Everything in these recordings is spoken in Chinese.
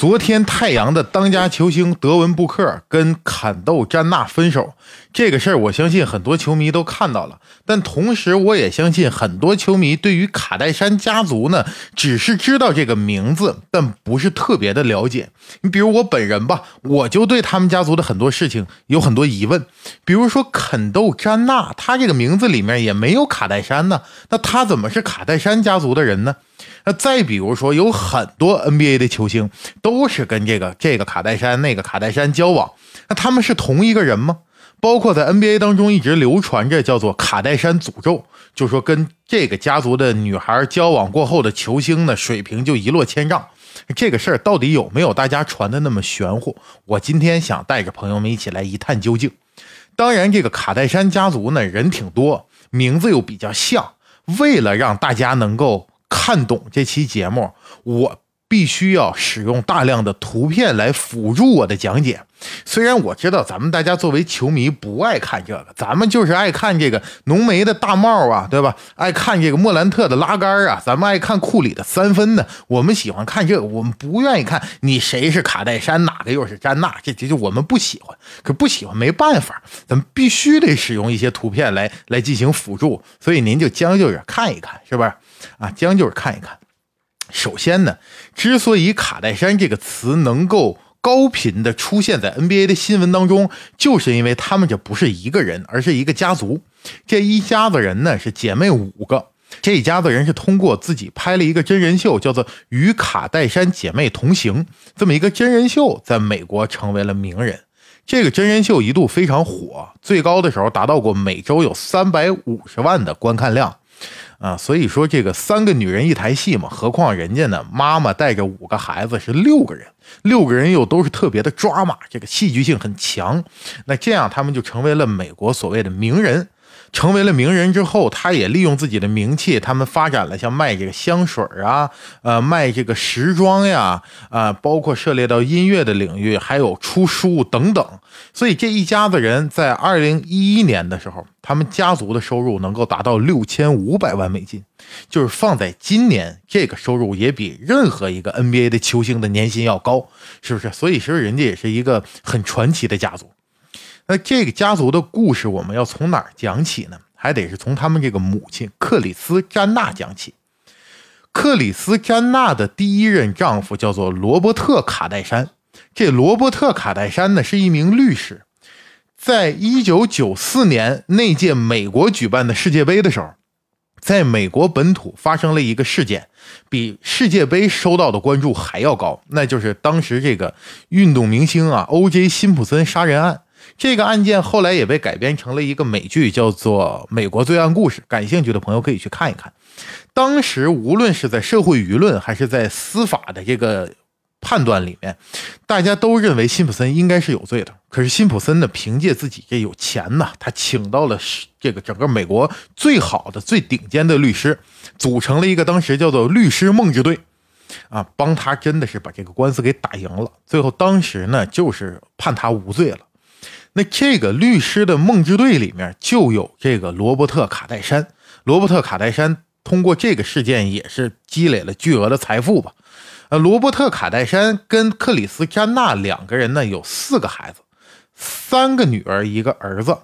昨天太阳的当家球星德文布克跟坎豆詹娜分手，这个事儿我相信很多球迷都看到了。但同时，我也相信很多球迷对于卡戴珊家族呢，只是知道这个名字，但不是特别的了解。你比如我本人吧，我就对他们家族的很多事情有很多疑问。比如说肯豆詹娜，他这个名字里面也没有卡戴珊呢，那他怎么是卡戴珊家族的人呢？那再比如说，有很多 NBA 的球星都是跟这个这个卡戴珊、那个卡戴珊交往，那他们是同一个人吗？包括在 NBA 当中一直流传着叫做卡戴珊诅咒，就说跟这个家族的女孩交往过后的球星呢，水平就一落千丈。这个事儿到底有没有大家传的那么玄乎？我今天想带着朋友们一起来一探究竟。当然，这个卡戴珊家族呢，人挺多，名字又比较像，为了让大家能够。看懂这期节目，我必须要使用大量的图片来辅助我的讲解。虽然我知道咱们大家作为球迷不爱看这个，咱们就是爱看这个浓眉的大帽啊，对吧？爱看这个莫兰特的拉杆啊，咱们爱看库里的三分呢。我们喜欢看这个，我们不愿意看你谁是卡戴珊，哪个又是詹娜，这这就我们不喜欢。可不喜欢没办法，咱们必须得使用一些图片来来进行辅助。所以您就将就着看一看，是不是？啊，将就着看一看。首先呢，之所以卡戴珊这个词能够高频的出现在 NBA 的新闻当中，就是因为他们这不是一个人，而是一个家族。这一家子人呢是姐妹五个，这一家子人是通过自己拍了一个真人秀，叫做《与卡戴珊姐妹同行》这么一个真人秀，在美国成为了名人。这个真人秀一度非常火，最高的时候达到过每周有三百五十万的观看量。啊，所以说这个三个女人一台戏嘛，何况人家呢，妈妈带着五个孩子是六个人，六个人又都是特别的抓马，这个戏剧性很强。那这样他们就成为了美国所谓的名人。成为了名人之后，他也利用自己的名气，他们发展了像卖这个香水啊，呃，卖这个时装呀，啊，包括涉猎到音乐的领域，还有出书等等。所以这一家子人在二零一一年的时候，他们家族的收入能够达到六千五百万美金，就是放在今年，这个收入也比任何一个 NBA 的球星的年薪要高，是不是？所以其实人家也是一个很传奇的家族。那这个家族的故事，我们要从哪儿讲起呢？还得是从他们这个母亲克里斯詹娜讲起。克里斯詹娜的第一任丈夫叫做罗伯特卡戴珊。这罗伯特卡戴珊呢，是一名律师。在一九九四年那届美国举办的世界杯的时候，在美国本土发生了一个事件，比世界杯收到的关注还要高，那就是当时这个运动明星啊，O.J. 辛普森杀人案。这个案件后来也被改编成了一个美剧，叫做《美国罪案故事》。感兴趣的朋友可以去看一看。当时无论是在社会舆论还是在司法的这个判断里面，大家都认为辛普森应该是有罪的。可是辛普森呢，凭借自己这有钱呐，他请到了这个整个美国最好的、最顶尖的律师，组成了一个当时叫做“律师梦之队”，啊，帮他真的是把这个官司给打赢了。最后当时呢，就是判他无罪了。那这个律师的梦之队里面就有这个罗伯特卡戴珊。罗伯特卡戴珊通过这个事件也是积累了巨额的财富吧？呃，罗伯特卡戴珊跟克里斯詹娜两个人呢有四个孩子，三个女儿一个儿子。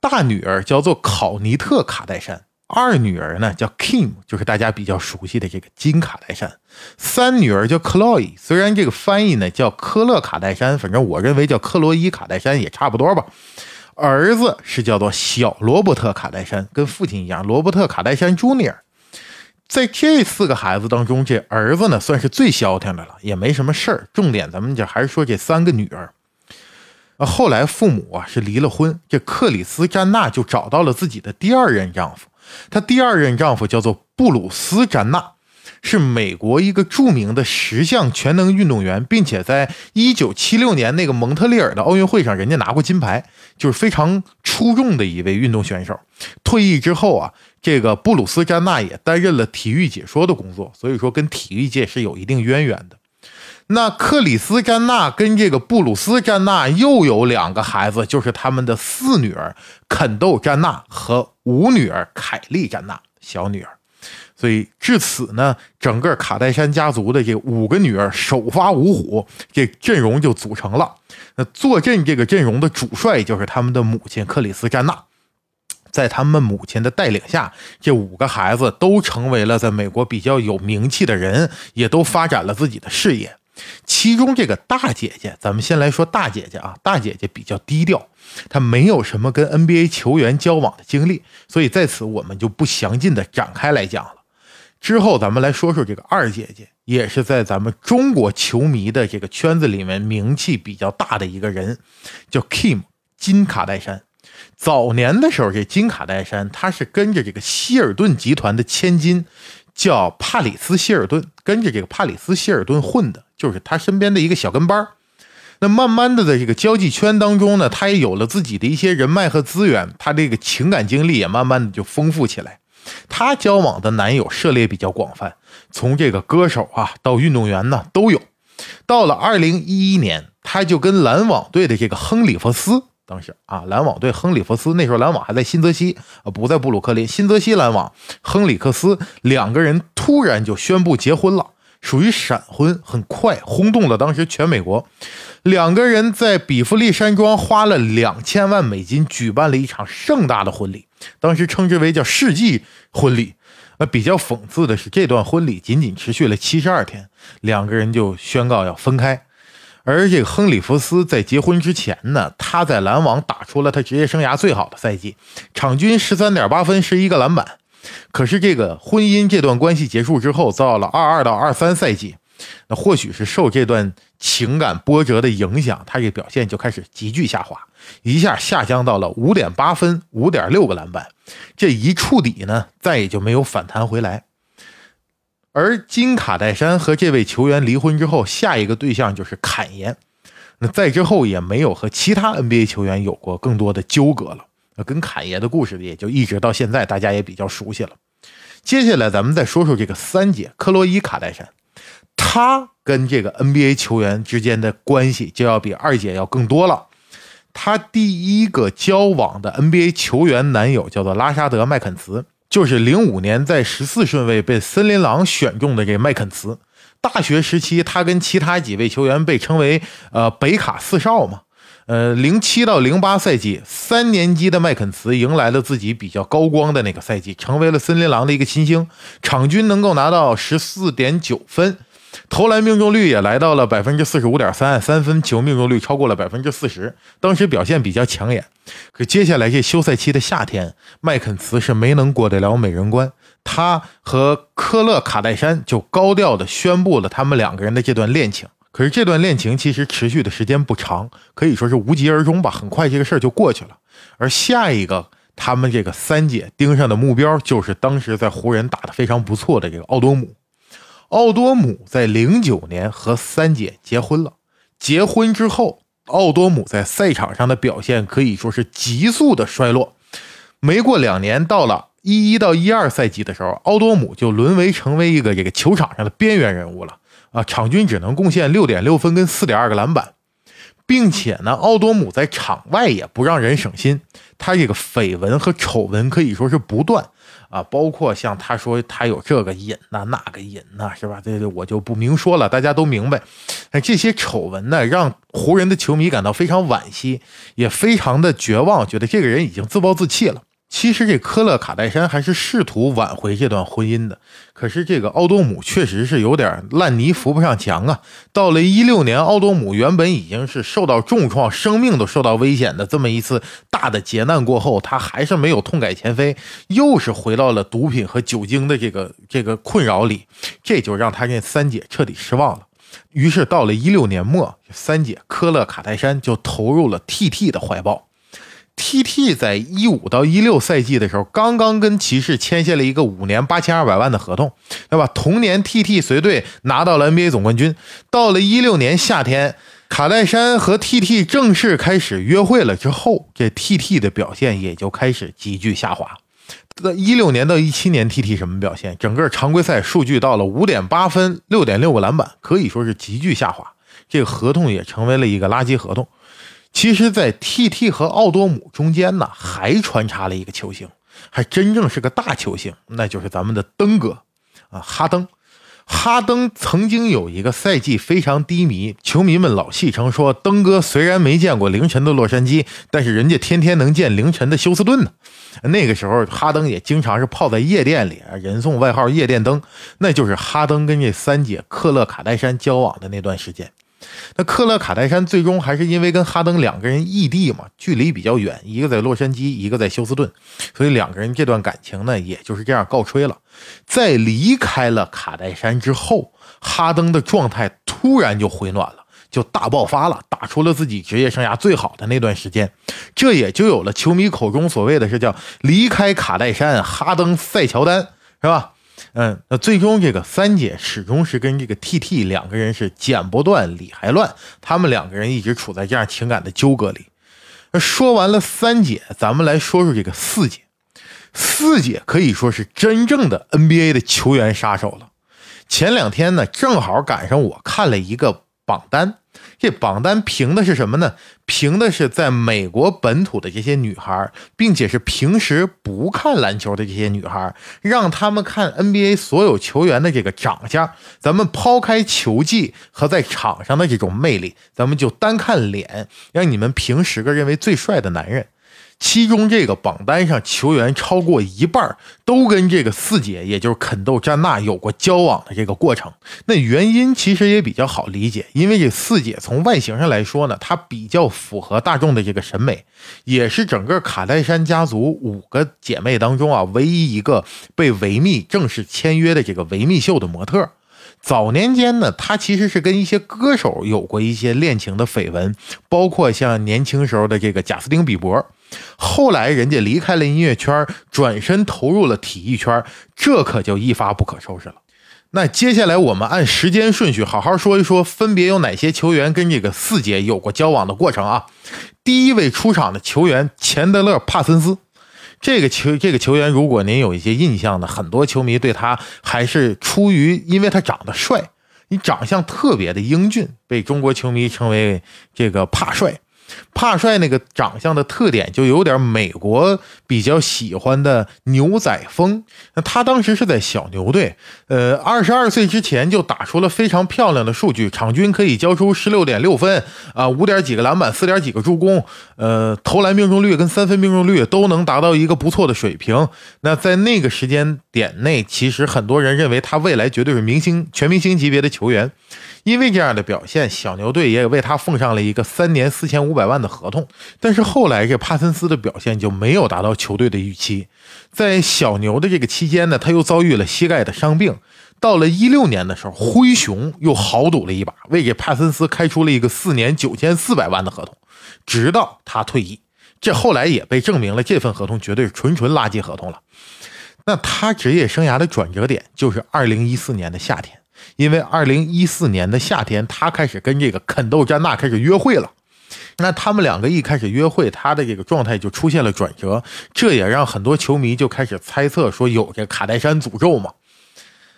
大女儿叫做考尼特卡戴珊。二女儿呢叫 Kim，就是大家比较熟悉的这个金卡戴珊。三女儿叫 Chloe，虽然这个翻译呢叫科勒卡戴珊，反正我认为叫克洛伊卡戴珊也差不多吧。儿子是叫做小罗伯特卡戴珊，跟父亲一样，罗伯特卡戴珊 Junior。在这四个孩子当中，这儿子呢算是最消停的了，也没什么事儿。重点咱们就还是说这三个女儿。后来父母啊是离了婚，这克里斯詹娜就找到了自己的第二任丈夫。她第二任丈夫叫做布鲁斯·詹娜，是美国一个著名的十项全能运动员，并且在一九七六年那个蒙特利尔的奥运会上，人家拿过金牌，就是非常出众的一位运动选手。退役之后啊，这个布鲁斯·詹娜也担任了体育解说的工作，所以说跟体育界是有一定渊源的。那克里斯詹娜跟这个布鲁斯詹娜又有两个孩子，就是他们的四女儿肯豆詹娜和五女儿凯莉詹娜，小女儿。所以至此呢，整个卡戴珊家族的这五个女儿首发五虎，这阵容就组成了。那坐镇这个阵容的主帅就是他们的母亲克里斯詹娜。在他们母亲的带领下，这五个孩子都成为了在美国比较有名气的人，也都发展了自己的事业。其中这个大姐姐，咱们先来说大姐姐啊，大姐姐比较低调，她没有什么跟 NBA 球员交往的经历，所以在此我们就不详尽的展开来讲了。之后咱们来说说这个二姐姐，也是在咱们中国球迷的这个圈子里面名气比较大的一个人，叫 Kim 金卡戴珊。早年的时候，这金卡戴珊她是跟着这个希尔顿集团的千金，叫帕里斯希尔顿，跟着这个帕里斯希尔顿混的，就是他身边的一个小跟班那慢慢的，在这个交际圈当中呢，他也有了自己的一些人脉和资源，他这个情感经历也慢慢的就丰富起来。他交往的男友涉猎比较广泛，从这个歌手啊到运动员呢都有。到了二零一一年，他就跟篮网队的这个亨利弗斯。当时啊，篮网队亨利弗斯那时候篮网还在新泽西啊，不在布鲁克林。新泽西篮网亨里克斯两个人突然就宣布结婚了，属于闪婚，很快轰动了当时全美国。两个人在比弗利山庄花了两千万美金举办了一场盛大的婚礼，当时称之为叫世纪婚礼。那比较讽刺的是，这段婚礼仅仅持续了七十二天，两个人就宣告要分开。而这个亨利弗斯在结婚之前呢，他在篮网打出了他职业生涯最好的赛季，场均十三点八分，十一个篮板。可是这个婚姻这段关系结束之后，到了二二到二三赛季，那或许是受这段情感波折的影响，他这表现就开始急剧下滑，一下下降到了五点八分，五点六个篮板。这一触底呢，再也就没有反弹回来。而金卡戴珊和这位球员离婚之后，下一个对象就是坎爷。那再之后也没有和其他 NBA 球员有过更多的纠葛了。跟坎爷的故事也就一直到现在，大家也比较熟悉了。接下来咱们再说说这个三姐克洛伊卡戴珊，她跟这个 NBA 球员之间的关系就要比二姐要更多了。她第一个交往的 NBA 球员男友叫做拉沙德麦肯茨。就是零五年在十四顺位被森林狼选中的这麦肯茨，大学时期他跟其他几位球员被称为呃北卡四少嘛，呃零七到零八赛季三年级的麦肯茨迎来了自己比较高光的那个赛季，成为了森林狼的一个新星，场均能够拿到十四点九分。投篮命中率也来到了百分之四十五点三，三分球命中率超过了百分之四十，当时表现比较抢眼。可接下来这休赛期的夏天，麦肯茨是没能过得了美人关，他和科勒卡戴珊就高调的宣布了他们两个人的这段恋情。可是这段恋情其实持续的时间不长，可以说是无疾而终吧。很快这个事儿就过去了。而下一个他们这个三姐盯上的目标，就是当时在湖人打得非常不错的这个奥多姆。奥多姆在零九年和三姐结婚了。结婚之后，奥多姆在赛场上的表现可以说是急速的衰落。没过两年，到了一一到一二赛季的时候，奥多姆就沦为成为一个这个球场上的边缘人物了啊！场均只能贡献六点六分跟四点二个篮板，并且呢，奥多姆在场外也不让人省心，他这个绯闻和丑闻可以说是不断。啊，包括像他说他有这个瘾呐，那个瘾呐，是吧？这这我就不明说了，大家都明白。这些丑闻呢，让湖人的球迷感到非常惋惜，也非常的绝望，觉得这个人已经自暴自弃了。其实这科勒卡戴珊还是试图挽回这段婚姻的，可是这个奥多姆确实是有点烂泥扶不上墙啊。到了一六年，奥多姆原本已经是受到重创，生命都受到危险的这么一次大的劫难过后，他还是没有痛改前非，又是回到了毒品和酒精的这个这个困扰里，这就让他这三姐彻底失望了。于是到了一六年末，三姐科勒卡戴珊就投入了 TT 的怀抱。T.T 在一五到一六赛季的时候，刚刚跟骑士签下了一个五年八千二百万的合同，对吧？同年 T.T 随队拿到了 NBA 总冠军。到了一六年夏天，卡戴珊和 T.T 正式开始约会了之后，这 T.T 的表现也就开始急剧下滑。在一六年到一七年，T.T 什么表现？整个常规赛数据到了五点八分、六点六个篮板，可以说是急剧下滑。这个合同也成为了一个垃圾合同。其实，在 T.T 和奥多姆中间呢，还穿插了一个球星，还真正是个大球星，那就是咱们的登哥啊，哈登。哈登曾经有一个赛季非常低迷，球迷们老戏称说，登哥虽然没见过凌晨的洛杉矶，但是人家天天能见凌晨的休斯顿呢。那个时候，哈登也经常是泡在夜店里，人送外号“夜店登”，那就是哈登跟这三姐克勒卡戴珊交往的那段时间。那克勒卡戴珊最终还是因为跟哈登两个人异地嘛，距离比较远，一个在洛杉矶，一个在休斯顿，所以两个人这段感情呢，也就是这样告吹了。在离开了卡戴珊之后，哈登的状态突然就回暖了，就大爆发了，打出了自己职业生涯最好的那段时间，这也就有了球迷口中所谓的是叫离开卡戴珊，哈登赛乔丹，是吧？嗯，那最终这个三姐始终是跟这个 T T 两个人是剪不断理还乱，他们两个人一直处在这样情感的纠葛里。那说完了三姐，咱们来说说这个四姐。四姐可以说是真正的 NBA 的球员杀手了。前两天呢，正好赶上我看了一个榜单。这榜单评的是什么呢？评的是在美国本土的这些女孩，并且是平时不看篮球的这些女孩，让他们看 NBA 所有球员的这个长相。咱们抛开球技和在场上的这种魅力，咱们就单看脸，让你们评十个认为最帅的男人。其中这个榜单上球员超过一半都跟这个四姐，也就是肯豆詹娜有过交往的这个过程。那原因其实也比较好理解，因为这四姐从外形上来说呢，她比较符合大众的这个审美，也是整个卡戴珊家族五个姐妹当中啊唯一一个被维密正式签约的这个维密秀的模特。早年间呢，他其实是跟一些歌手有过一些恋情的绯闻，包括像年轻时候的这个贾斯汀比伯。后来人家离开了音乐圈，转身投入了体育圈，这可就一发不可收拾了。那接下来我们按时间顺序好好说一说，分别有哪些球员跟这个四姐有过交往的过程啊？第一位出场的球员钱德勒·帕森斯，这个球这个球员，如果您有一些印象的，很多球迷对他还是出于因为他长得帅，你长相特别的英俊，被中国球迷称为这个怕帅。帕帅那个长相的特点就有点美国比较喜欢的牛仔风。那他当时是在小牛队，呃，二十二岁之前就打出了非常漂亮的数据，场均可以交出十六点六分啊，五点几个篮板，四点几个助攻，呃，投篮命中率跟三分命中率都能达到一个不错的水平。那在那个时间点内，其实很多人认为他未来绝对是明星、全明星级别的球员。因为这样的表现，小牛队也为他奉上了一个三年四千五百万的合同。但是后来，这帕森斯的表现就没有达到球队的预期。在小牛的这个期间呢，他又遭遇了膝盖的伤病。到了一六年的时候，灰熊又豪赌了一把，为给帕森斯开出了一个四年九千四百万的合同，直到他退役。这后来也被证明了，这份合同绝对是纯纯垃圾合同了。那他职业生涯的转折点就是二零一四年的夏天。因为二零一四年的夏天，他开始跟这个肯豆詹娜开始约会了。那他们两个一开始约会，他的这个状态就出现了转折，这也让很多球迷就开始猜测说有这卡戴珊诅咒嘛。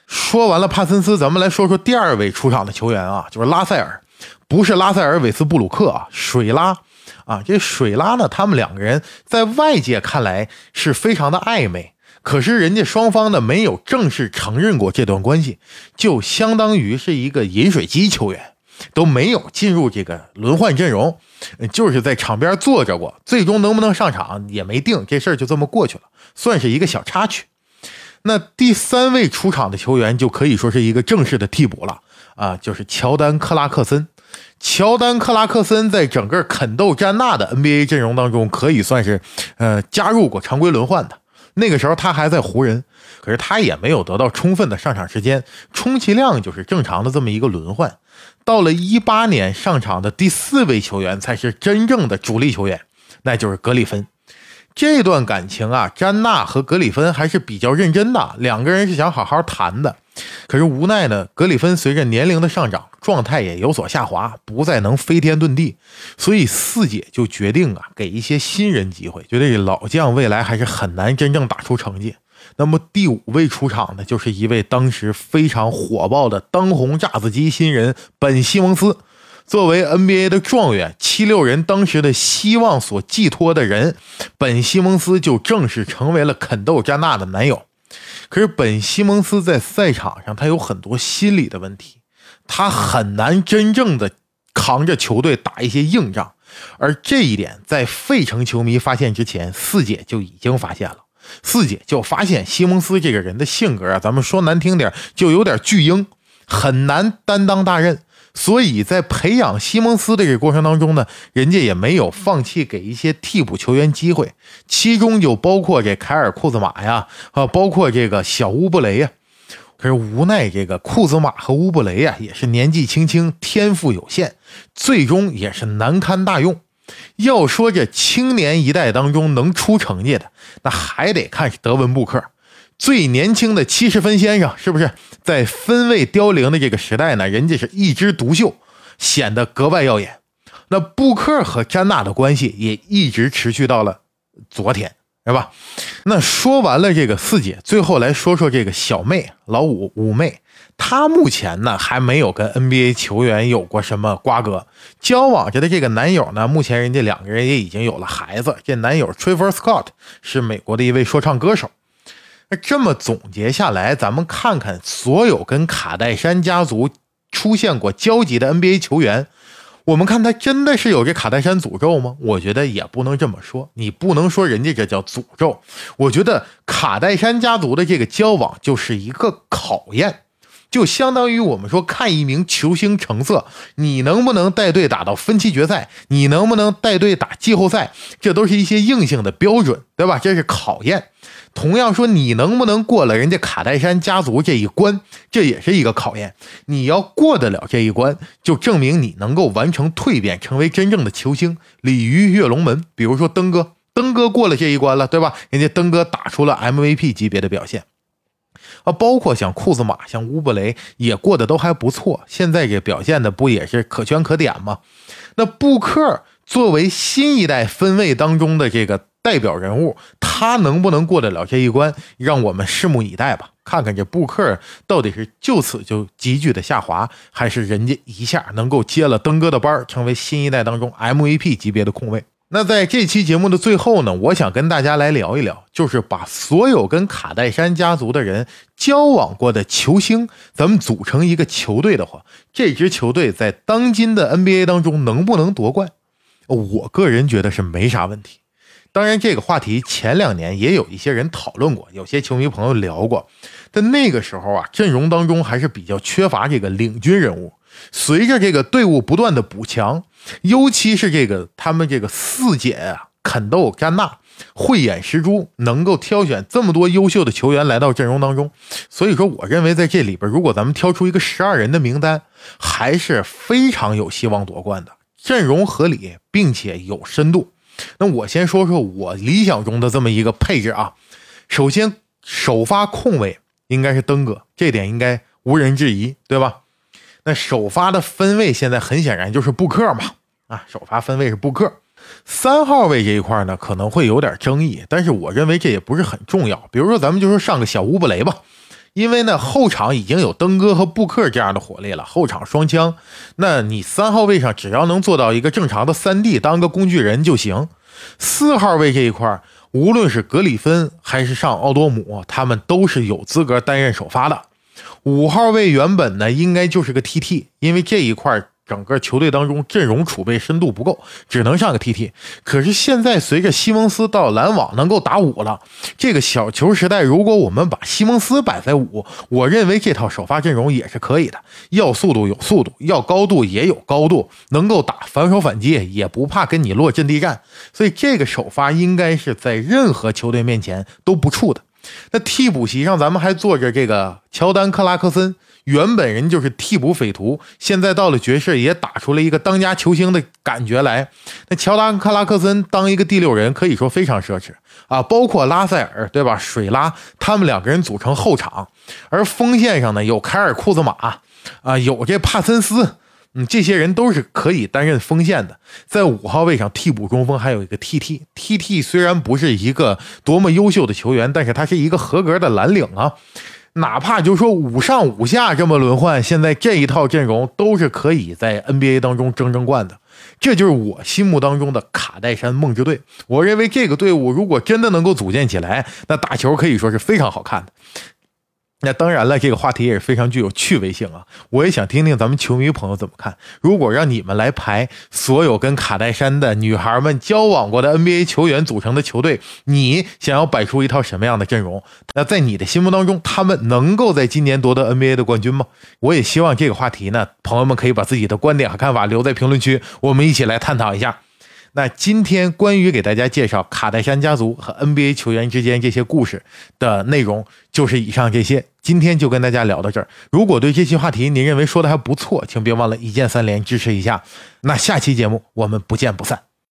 说完了帕森斯，咱们来说说第二位出场的球员啊，就是拉塞尔，不是拉塞尔·韦斯布鲁克啊，水拉啊，这水拉呢，他们两个人在外界看来是非常的暧昧。可是人家双方呢没有正式承认过这段关系，就相当于是一个饮水机球员，都没有进入这个轮换阵容，就是在场边坐着过，最终能不能上场也没定，这事儿就这么过去了，算是一个小插曲。那第三位出场的球员就可以说是一个正式的替补了啊，就是乔丹·克拉克森。乔丹·克拉克森在整个肯豆·詹纳的 NBA 阵容当中，可以算是呃加入过常规轮换的。那个时候他还在湖人，可是他也没有得到充分的上场时间，充其量就是正常的这么一个轮换。到了一八年上场的第四位球员才是真正的主力球员，那就是格里芬。这段感情啊，詹娜和格里芬还是比较认真的，两个人是想好好谈的。可是无奈呢，格里芬随着年龄的上涨，状态也有所下滑，不再能飞天遁地，所以四姐就决定啊，给一些新人机会，觉得这老将未来还是很难真正打出成绩。那么第五位出场的，就是一位当时非常火爆的当红炸子鸡新人本西蒙斯。作为 NBA 的状元，七六人当时的希望所寄托的人，本西蒙斯就正式成为了肯豆·詹娜的男友。可是本西蒙斯在赛场上，他有很多心理的问题，他很难真正的扛着球队打一些硬仗。而这一点，在费城球迷发现之前，四姐就已经发现了。四姐就发现西蒙斯这个人的性格啊，咱们说难听点，就有点巨婴，很难担当大任。所以在培养西蒙斯的这个过程当中呢，人家也没有放弃给一些替补球员机会，其中就包括这凯尔库兹马呀，啊，包括这个小乌布雷呀。可是无奈这个库兹马和乌布雷呀，也是年纪轻轻，天赋有限，最终也是难堪大用。要说这青年一代当中能出成绩的，那还得看德文布克。最年轻的七十分先生，是不是在分位凋零的这个时代呢？人家是一枝独秀，显得格外耀眼。那布克和詹娜的关系也一直持续到了昨天，是吧？那说完了这个四姐，最后来说说这个小妹老五五妹，她目前呢还没有跟 NBA 球员有过什么瓜葛，交往着的这个男友呢，目前人家两个人也已经有了孩子。这男友 Trevor Scott 是美国的一位说唱歌手。那这么总结下来，咱们看看所有跟卡戴珊家族出现过交集的 NBA 球员，我们看他真的是有这卡戴珊诅咒吗？我觉得也不能这么说，你不能说人家这叫诅咒。我觉得卡戴珊家族的这个交往就是一个考验，就相当于我们说看一名球星成色，你能不能带队打到分期决赛，你能不能带队打季后赛，这都是一些硬性的标准，对吧？这是考验。同样说，你能不能过了人家卡戴珊家族这一关，这也是一个考验。你要过得了这一关，就证明你能够完成蜕变，成为真正的球星，鲤鱼跃龙门。比如说登哥，登哥过了这一关了，对吧？人家登哥打出了 MVP 级别的表现啊，包括像库兹马、像乌布雷也过得都还不错。现在这表现的不也是可圈可点吗？那布克作为新一代分位当中的这个。代表人物，他能不能过得了这一关，让我们拭目以待吧。看看这布克到底是就此就急剧的下滑，还是人家一下能够接了登哥的班，成为新一代当中 MVP 级别的控卫。那在这期节目的最后呢，我想跟大家来聊一聊，就是把所有跟卡戴珊家族的人交往过的球星，咱们组成一个球队的话，这支球队在当今的 NBA 当中能不能夺冠？我个人觉得是没啥问题。当然，这个话题前两年也有一些人讨论过，有些球迷朋友聊过。但那个时候啊，阵容当中还是比较缺乏这个领军人物。随着这个队伍不断的补强，尤其是这个他们这个四姐啊，肯豆詹娜慧眼识珠，能够挑选这么多优秀的球员来到阵容当中。所以说，我认为在这里边，如果咱们挑出一个十二人的名单，还是非常有希望夺冠的。阵容合理，并且有深度。那我先说说我理想中的这么一个配置啊。首先，首发控卫应该是登哥，这点应该无人质疑，对吧？那首发的分位现在很显然就是布克嘛，啊，首发分位是布克。三号位这一块呢可能会有点争议，但是我认为这也不是很重要。比如说，咱们就说上个小乌布雷吧，因为呢后场已经有登哥和布克这样的火力了，后场双枪。那你三号位上只要能做到一个正常的三 D，当个工具人就行。四号位这一块，无论是格里芬还是上奥多姆，他们都是有资格担任首发的。五号位原本呢，应该就是个 TT，因为这一块。整个球队当中阵容储备深度不够，只能上个 TT。可是现在随着西蒙斯到篮网能够打五了，这个小球时代，如果我们把西蒙斯摆在五，我认为这套首发阵容也是可以的。要速度有速度，要高度也有高度，能够打反手反击，也不怕跟你落阵地战。所以这个首发应该是在任何球队面前都不怵的。那替补席上，咱们还坐着这个乔丹·克拉克森。原本人就是替补匪徒，现在到了爵士也打出了一个当家球星的感觉来。那乔丹克拉克森当一个第六人可以说非常奢侈啊，包括拉塞尔对吧？水拉他们两个人组成后场，而锋线上呢有凯尔库兹马啊，有这帕森斯，嗯，这些人都是可以担任锋线的。在五号位上替补中锋还有一个 TT，TT 虽然不是一个多么优秀的球员，但是他是一个合格的蓝领啊。哪怕就说五上五下这么轮换，现在这一套阵容都是可以在 NBA 当中争争冠的。这就是我心目当中的卡戴珊梦之队。我认为这个队伍如果真的能够组建起来，那打球可以说是非常好看的。那当然了，这个话题也是非常具有趣味性啊！我也想听听咱们球迷朋友怎么看。如果让你们来排所有跟卡戴珊的女孩们交往过的 NBA 球员组成的球队，你想要摆出一套什么样的阵容？那在你的心目当中，他们能够在今年夺得 NBA 的冠军吗？我也希望这个话题呢，朋友们可以把自己的观点和看法留在评论区，我们一起来探讨一下。那今天关于给大家介绍卡戴珊家族和 NBA 球员之间这些故事的内容，就是以上这些。今天就跟大家聊到这儿。如果对这期话题您认为说的还不错，请别忘了一键三连支持一下。那下期节目我们不见不散。